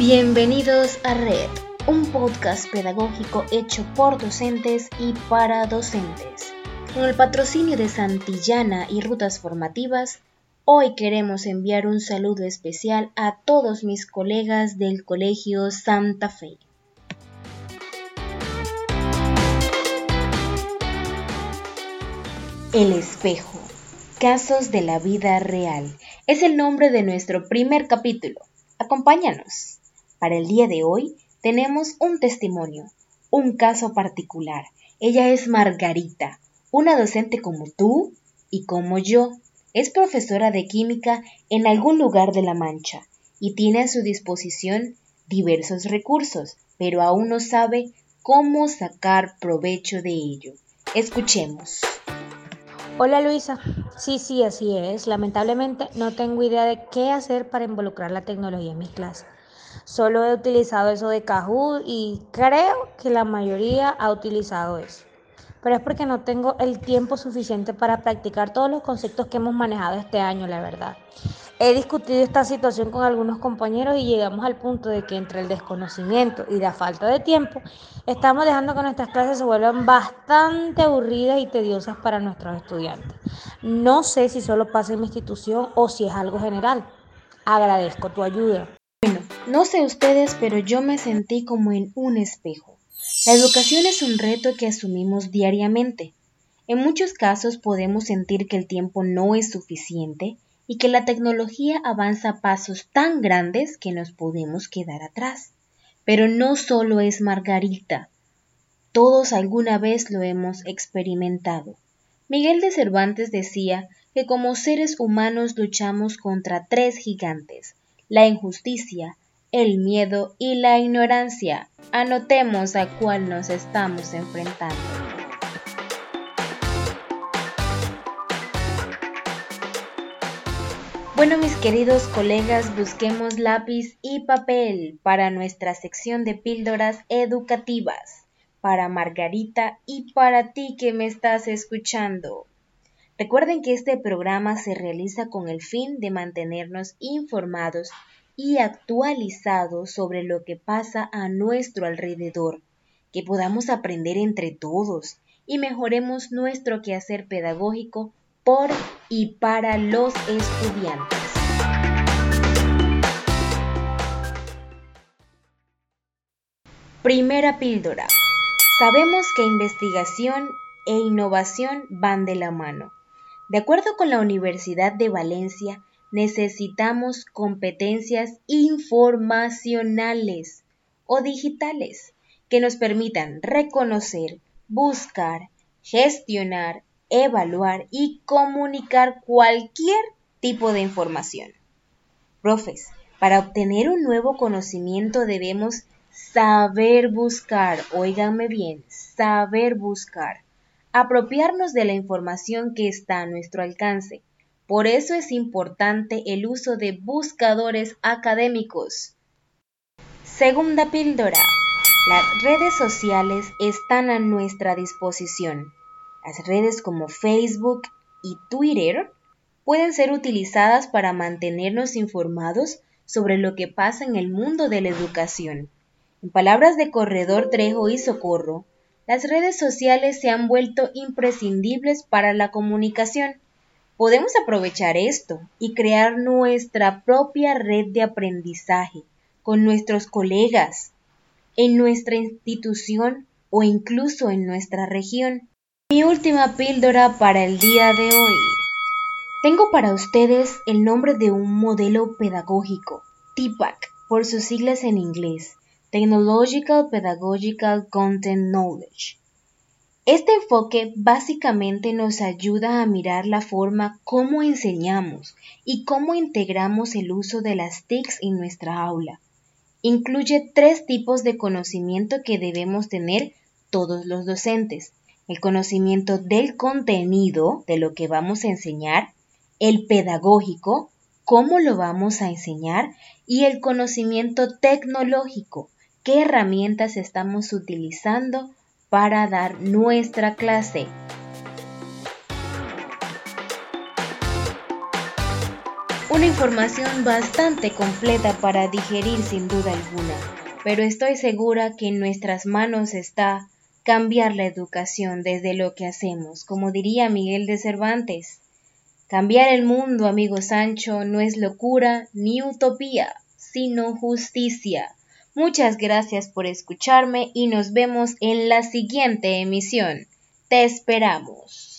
Bienvenidos a Red, un podcast pedagógico hecho por docentes y para docentes. Con el patrocinio de Santillana y Rutas Formativas, hoy queremos enviar un saludo especial a todos mis colegas del Colegio Santa Fe. El espejo. Casos de la vida real. Es el nombre de nuestro primer capítulo. Acompáñanos. Para el día de hoy tenemos un testimonio, un caso particular. Ella es Margarita, una docente como tú y como yo. Es profesora de química en algún lugar de La Mancha y tiene a su disposición diversos recursos, pero aún no sabe cómo sacar provecho de ello. Escuchemos. Hola Luisa, sí, sí, así es. Lamentablemente no tengo idea de qué hacer para involucrar la tecnología en mis clases. Solo he utilizado eso de Kahoot y creo que la mayoría ha utilizado eso. Pero es porque no tengo el tiempo suficiente para practicar todos los conceptos que hemos manejado este año, la verdad. He discutido esta situación con algunos compañeros y llegamos al punto de que entre el desconocimiento y la falta de tiempo, estamos dejando que nuestras clases se vuelvan bastante aburridas y tediosas para nuestros estudiantes. No sé si solo pasa en mi institución o si es algo general. Agradezco tu ayuda. No sé ustedes, pero yo me sentí como en un espejo. La educación es un reto que asumimos diariamente. En muchos casos podemos sentir que el tiempo no es suficiente y que la tecnología avanza a pasos tan grandes que nos podemos quedar atrás. Pero no solo es Margarita, todos alguna vez lo hemos experimentado. Miguel de Cervantes decía que como seres humanos luchamos contra tres gigantes, la injusticia, el miedo y la ignorancia. Anotemos a cuál nos estamos enfrentando. Bueno, mis queridos colegas, busquemos lápiz y papel para nuestra sección de píldoras educativas, para Margarita y para ti que me estás escuchando. Recuerden que este programa se realiza con el fin de mantenernos informados y actualizados sobre lo que pasa a nuestro alrededor, que podamos aprender entre todos y mejoremos nuestro quehacer pedagógico por y para los estudiantes. Primera píldora. Sabemos que investigación e innovación van de la mano. De acuerdo con la Universidad de Valencia, necesitamos competencias informacionales o digitales que nos permitan reconocer, buscar, gestionar evaluar y comunicar cualquier tipo de información. Profes, para obtener un nuevo conocimiento debemos saber buscar, óiganme bien, saber buscar, apropiarnos de la información que está a nuestro alcance. Por eso es importante el uso de buscadores académicos. Segunda píldora. Las redes sociales están a nuestra disposición. Las redes como Facebook y Twitter pueden ser utilizadas para mantenernos informados sobre lo que pasa en el mundo de la educación. En palabras de Corredor Trejo y Socorro, las redes sociales se han vuelto imprescindibles para la comunicación. Podemos aprovechar esto y crear nuestra propia red de aprendizaje con nuestros colegas, en nuestra institución o incluso en nuestra región. Mi última píldora para el día de hoy. Tengo para ustedes el nombre de un modelo pedagógico, TPAC, por sus siglas en inglés, Technological Pedagogical Content Knowledge. Este enfoque básicamente nos ayuda a mirar la forma cómo enseñamos y cómo integramos el uso de las TICs en nuestra aula. Incluye tres tipos de conocimiento que debemos tener todos los docentes el conocimiento del contenido de lo que vamos a enseñar, el pedagógico, cómo lo vamos a enseñar y el conocimiento tecnológico, qué herramientas estamos utilizando para dar nuestra clase. Una información bastante completa para digerir sin duda alguna, pero estoy segura que en nuestras manos está cambiar la educación desde lo que hacemos, como diría Miguel de Cervantes. Cambiar el mundo, amigo Sancho, no es locura ni utopía, sino justicia. Muchas gracias por escucharme y nos vemos en la siguiente emisión. Te esperamos.